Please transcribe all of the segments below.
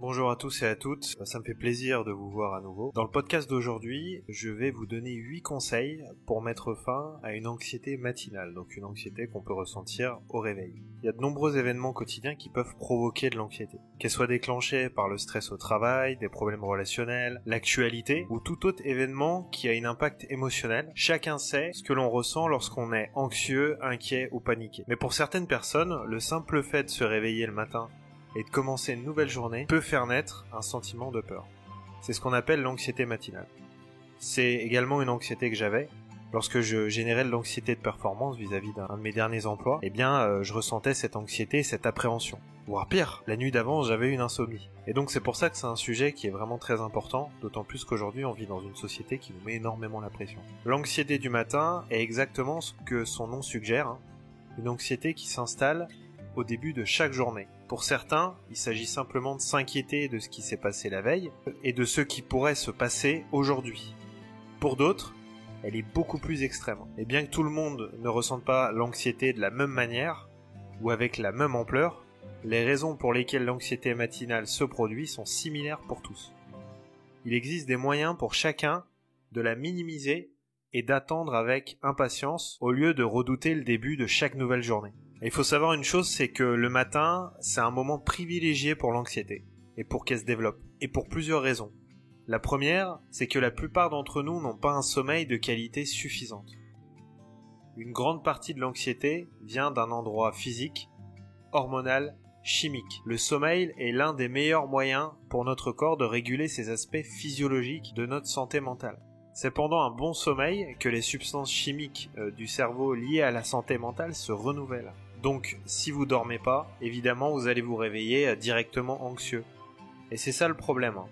Bonjour à tous et à toutes, ça me fait plaisir de vous voir à nouveau. Dans le podcast d'aujourd'hui, je vais vous donner 8 conseils pour mettre fin à une anxiété matinale, donc une anxiété qu'on peut ressentir au réveil. Il y a de nombreux événements quotidiens qui peuvent provoquer de l'anxiété, qu'elle soit déclenchée par le stress au travail, des problèmes relationnels, l'actualité ou tout autre événement qui a un impact émotionnel. Chacun sait ce que l'on ressent lorsqu'on est anxieux, inquiet ou paniqué. Mais pour certaines personnes, le simple fait de se réveiller le matin et de commencer une nouvelle journée peut faire naître un sentiment de peur. C'est ce qu'on appelle l'anxiété matinale. C'est également une anxiété que j'avais lorsque je générais de l'anxiété de performance vis-à-vis d'un de mes derniers emplois. Eh bien, euh, je ressentais cette anxiété, cette appréhension. Voire pire, la nuit d'avant, j'avais une insomnie. Et donc c'est pour ça que c'est un sujet qui est vraiment très important, d'autant plus qu'aujourd'hui on vit dans une société qui nous met énormément la pression. L'anxiété du matin est exactement ce que son nom suggère, hein. une anxiété qui s'installe au début de chaque journée. Pour certains, il s'agit simplement de s'inquiéter de ce qui s'est passé la veille et de ce qui pourrait se passer aujourd'hui. Pour d'autres, elle est beaucoup plus extrême. Et bien que tout le monde ne ressente pas l'anxiété de la même manière ou avec la même ampleur, les raisons pour lesquelles l'anxiété matinale se produit sont similaires pour tous. Il existe des moyens pour chacun de la minimiser et d'attendre avec impatience au lieu de redouter le début de chaque nouvelle journée. Il faut savoir une chose, c'est que le matin, c'est un moment privilégié pour l'anxiété, et pour qu'elle se développe, et pour plusieurs raisons. La première, c'est que la plupart d'entre nous n'ont pas un sommeil de qualité suffisante. Une grande partie de l'anxiété vient d'un endroit physique, hormonal, chimique. Le sommeil est l'un des meilleurs moyens pour notre corps de réguler ces aspects physiologiques de notre santé mentale. C'est pendant un bon sommeil que les substances chimiques euh, du cerveau liées à la santé mentale se renouvellent. Donc, si vous dormez pas, évidemment, vous allez vous réveiller euh, directement anxieux. Et c'est ça le problème. Hein.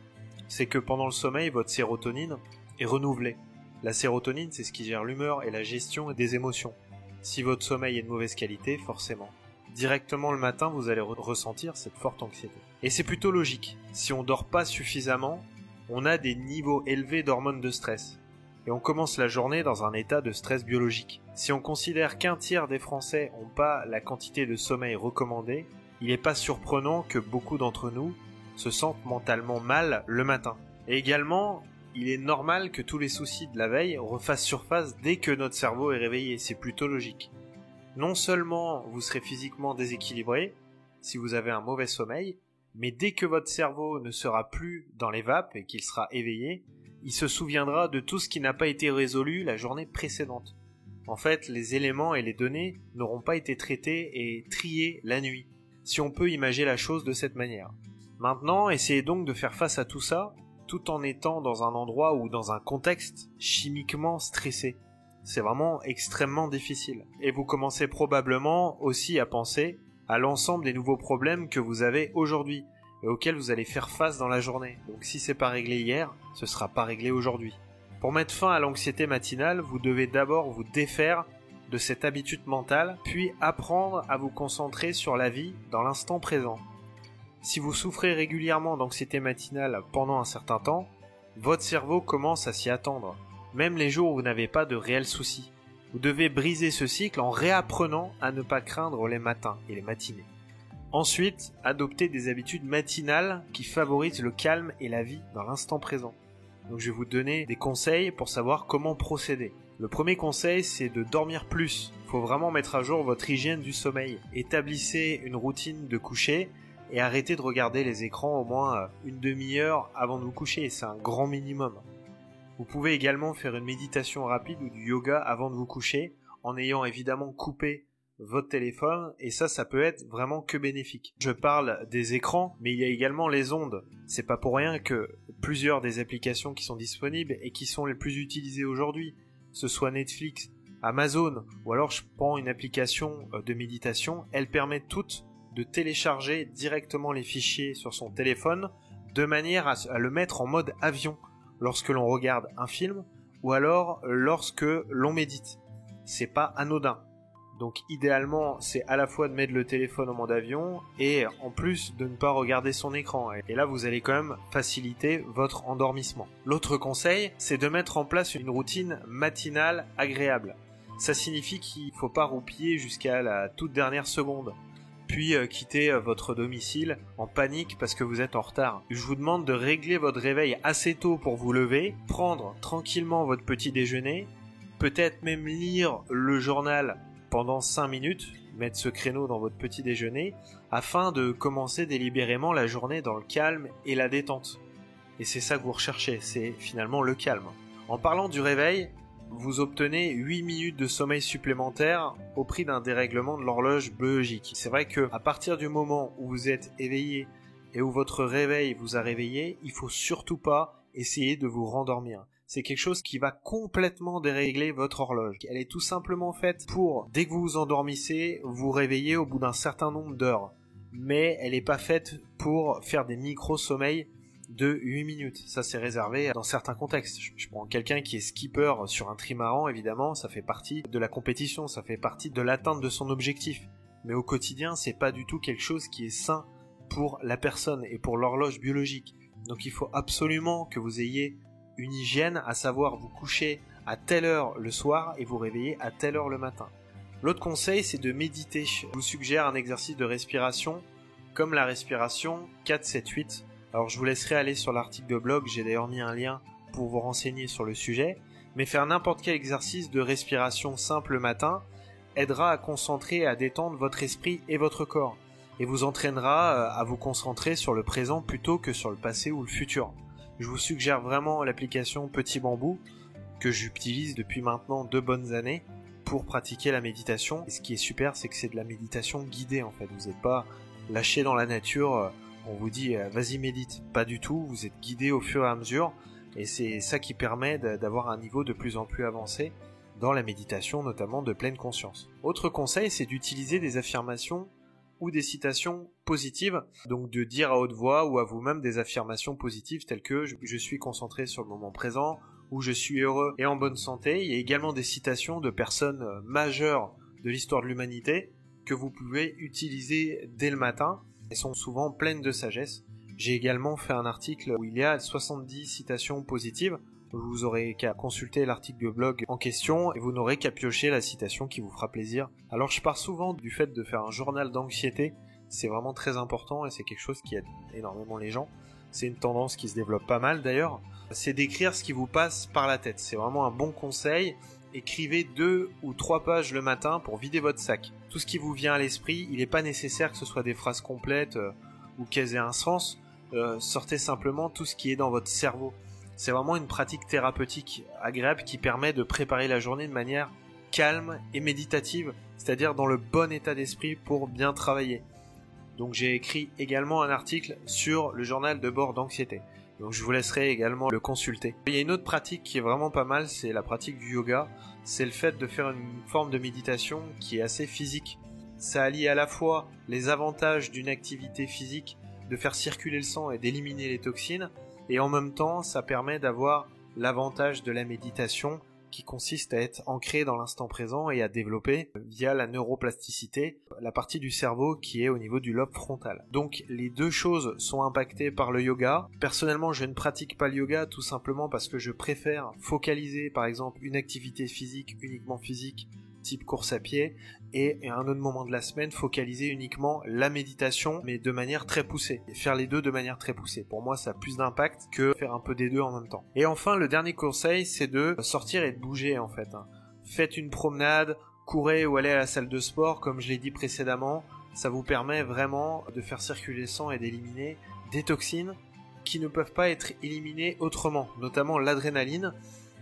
C'est que pendant le sommeil, votre sérotonine est renouvelée. La sérotonine, c'est ce qui gère l'humeur et la gestion des émotions. Si votre sommeil est de mauvaise qualité, forcément, directement le matin, vous allez ressentir cette forte anxiété. Et c'est plutôt logique. Si on dort pas suffisamment, on a des niveaux élevés d'hormones de stress et on commence la journée dans un état de stress biologique. Si on considère qu'un tiers des Français n'ont pas la quantité de sommeil recommandée, il n'est pas surprenant que beaucoup d'entre nous se sentent mentalement mal le matin. Et également, il est normal que tous les soucis de la veille refassent surface dès que notre cerveau est réveillé, c'est plutôt logique. Non seulement vous serez physiquement déséquilibré, si vous avez un mauvais sommeil, mais dès que votre cerveau ne sera plus dans les vapes et qu'il sera éveillé, il se souviendra de tout ce qui n'a pas été résolu la journée précédente. En fait, les éléments et les données n'auront pas été traités et triés la nuit, si on peut imaginer la chose de cette manière. Maintenant, essayez donc de faire face à tout ça, tout en étant dans un endroit ou dans un contexte chimiquement stressé. C'est vraiment extrêmement difficile. Et vous commencez probablement aussi à penser à l'ensemble des nouveaux problèmes que vous avez aujourd'hui, et auxquels vous allez faire face dans la journée. Donc si c'est pas réglé hier, ce sera pas réglé aujourd'hui. Pour mettre fin à l'anxiété matinale, vous devez d'abord vous défaire de cette habitude mentale, puis apprendre à vous concentrer sur la vie dans l'instant présent. Si vous souffrez régulièrement d'anxiété matinale pendant un certain temps, votre cerveau commence à s'y attendre, même les jours où vous n'avez pas de réels soucis. Vous devez briser ce cycle en réapprenant à ne pas craindre les matins et les matinées. Ensuite, adoptez des habitudes matinales qui favorisent le calme et la vie dans l'instant présent. Donc je vais vous donner des conseils pour savoir comment procéder. Le premier conseil, c'est de dormir plus. Il faut vraiment mettre à jour votre hygiène du sommeil. Établissez une routine de coucher et arrêtez de regarder les écrans au moins euh, une demi-heure avant de vous coucher. C'est un grand minimum. Vous pouvez également faire une méditation rapide ou du yoga avant de vous coucher en ayant évidemment coupé votre téléphone et ça ça peut être vraiment que bénéfique. Je parle des écrans mais il y a également les ondes. C'est pas pour rien que plusieurs des applications qui sont disponibles et qui sont les plus utilisées aujourd'hui, ce soit Netflix, Amazon ou alors je prends une application euh, de méditation, elles permettent toutes de télécharger directement les fichiers sur son téléphone de manière à, le mettre en mode avion lorsque l'on regarde un film ou alors lorsque l'on médite. C'est pas anodin. Donc idéalement, c'est à la fois de mettre le téléphone en mode avion et en plus de ne pas regarder son écran. Et là, vous allez quand même faciliter votre endormissement. L'autre conseil, c'est de mettre en place une routine matinale agréable. Ça signifie qu'il ne faut pas roupiller jusqu'à la toute dernière seconde. puis euh, quitter euh, votre domicile en panique parce que vous êtes en retard. Je vous demande de régler votre réveil assez tôt pour vous lever, prendre tranquillement votre petit déjeuner, peut-être même lire le journal pendant 5 minutes, mettre ce créneau dans votre petit déjeuner, afin de commencer délibérément la journée dans le calme et la détente. Et c'est ça que vous recherchez, c'est finalement le calme. En parlant du réveil, vous obtenez 8 minutes de sommeil supplémentaire au prix d'un dérèglement de l'horloge biologique. C'est vrai que à partir du moment où vous êtes éveillé et où votre réveil vous a réveillé, il faut surtout pas essayer de vous rendormir. C'est quelque chose qui va complètement dérégler votre horloge. Elle est tout simplement faite pour, dès que vous vous endormissez, vous réveiller au bout d'un certain nombre d'heures. Mais elle n'est pas faite pour faire des micro-sommeils de 8 minutes. Ça, c'est réservé dans certains contextes. Je, prends quelqu'un qui est skipper sur un trimaran, évidemment, ça fait partie de la compétition, ça fait partie de l'atteinte de son objectif. Mais au quotidien, c'est pas du tout quelque chose qui est sain pour la personne et pour l'horloge biologique. Donc il faut absolument que vous ayez une hygiène, à savoir vous coucher à telle heure le soir et vous réveiller à telle heure le matin. L'autre conseil, c'est de méditer. Je vous suggère un exercice de respiration comme la respiration 4-7-8 alors je vous laisserai aller sur l'article de blog, j'ai d'ailleurs mis un lien pour vous renseigner sur le sujet, mais faire n'importe quel exercice de respiration simple le matin aidera à concentrer et à détendre votre esprit et votre corps, et vous entraînera euh, à vous concentrer sur le présent plutôt que sur le passé ou le futur. Je vous suggère vraiment l'application Petit Bambou, que j'utilise depuis maintenant deux bonnes années pour pratiquer la méditation. Et ce qui est super, c'est que c'est de la méditation guidée en fait. Vous n'êtes pas lâché dans la nature euh, on vous dit euh, vas-y médite. Pas du tout, vous êtes guidé au fur et à mesure et c'est ça qui permet d'avoir un niveau de plus en plus avancé dans la méditation, notamment de pleine conscience. Autre conseil, c'est d'utiliser des affirmations ou des citations positives, donc de dire à haute voix ou à vous-même des affirmations positives telles que je suis concentré sur le moment présent ou je suis heureux et en bonne santé. Il y a également des citations de personnes euh, majeures de l'histoire de l'humanité que vous pouvez utiliser dès le matin elles sont souvent pleines de sagesse. J'ai également fait un article où il y a 70 citations positives. Vous aurez qu'à consulter l'article de blog en question et vous n'aurez qu'à piocher la citation qui vous fera plaisir. Alors je pars souvent du fait de faire un journal d'anxiété. C'est vraiment très important et c'est quelque chose qui aide énormément les gens. C'est une tendance qui se développe pas mal d'ailleurs. C'est d'écrire ce qui vous passe par la tête. C'est vraiment un bon conseil écrivez deux ou trois pages le matin pour vider votre sac. Tout ce qui vous vient à l'esprit, il n'est pas nécessaire que ce soit des phrases complètes euh, ou qu'elles aient un sens. Euh, sortez simplement tout ce qui est dans votre cerveau. C'est vraiment une pratique thérapeutique agréable qui permet de préparer la journée de manière calme et méditative, c'est-à-dire dans le bon état d'esprit pour bien travailler. Donc j'ai écrit également un article sur le journal de bord d'anxiété. Donc je vous laisserai également le consulter. Il y a une autre pratique qui est vraiment pas mal, c'est la pratique du yoga. C'est le fait de faire une forme de méditation qui est assez physique. Ça allie à la fois les avantages d'une activité physique, de faire circuler le sang et d'éliminer les toxines, et en même temps ça permet d'avoir l'avantage de la méditation qui consiste à être ancré dans l'instant présent et à développer via la neuroplasticité la partie du cerveau qui est au niveau du lobe frontal. Donc les deux choses sont impactées par le yoga. Personnellement, je ne pratique pas le yoga tout simplement parce que je préfère focaliser par exemple une activité physique uniquement physique type course à pied et un autre moment de la semaine focaliser uniquement la méditation mais de manière très poussée. Et faire les deux de manière très poussée. Pour moi ça a plus d'impact que faire un peu des deux en même temps. Et enfin le dernier conseil c'est de sortir et de bouger en fait hein. faites une promenade courez ou allez à la salle de sport comme je l'ai dit précédemment. Ça vous permet vraiment de faire circuler le sang et d'éliminer des toxines qui ne peuvent pas être éliminées autrement notamment l'adrénaline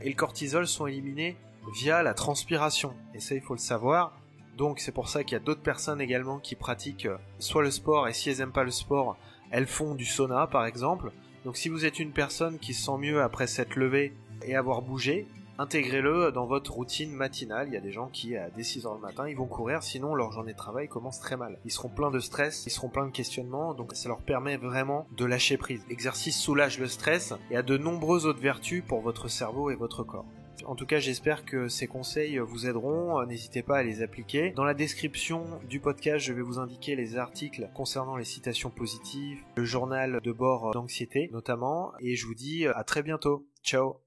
et le cortisol sont éliminés via la transpiration. Et ça, il faut le savoir. Donc c'est pour ça qu'il y a d'autres personnes également qui pratiquent euh, soit le sport et si elles n'aiment pas le sport, elles font du sauna par exemple. Donc si vous êtes une personne qui se sent mieux après s'être levée et avoir bougé, intégrez-le dans votre routine matinale. Il y a des gens qui à dès 6h le matin, ils vont courir, sinon leur journée de travail commence très mal. Ils seront pleins de stress, ils seront pleins de questionnements, donc ça leur permet vraiment de lâcher prise. L'exercice soulage le stress et a de nombreuses autres vertus pour votre cerveau et votre corps. En tout cas, j'espère que ces conseils vous aideront. N'hésitez pas à les appliquer. Dans la description du podcast, je vais vous indiquer les articles concernant les citations positives, le journal de bord d'anxiété notamment. Et je vous dis à très bientôt. Ciao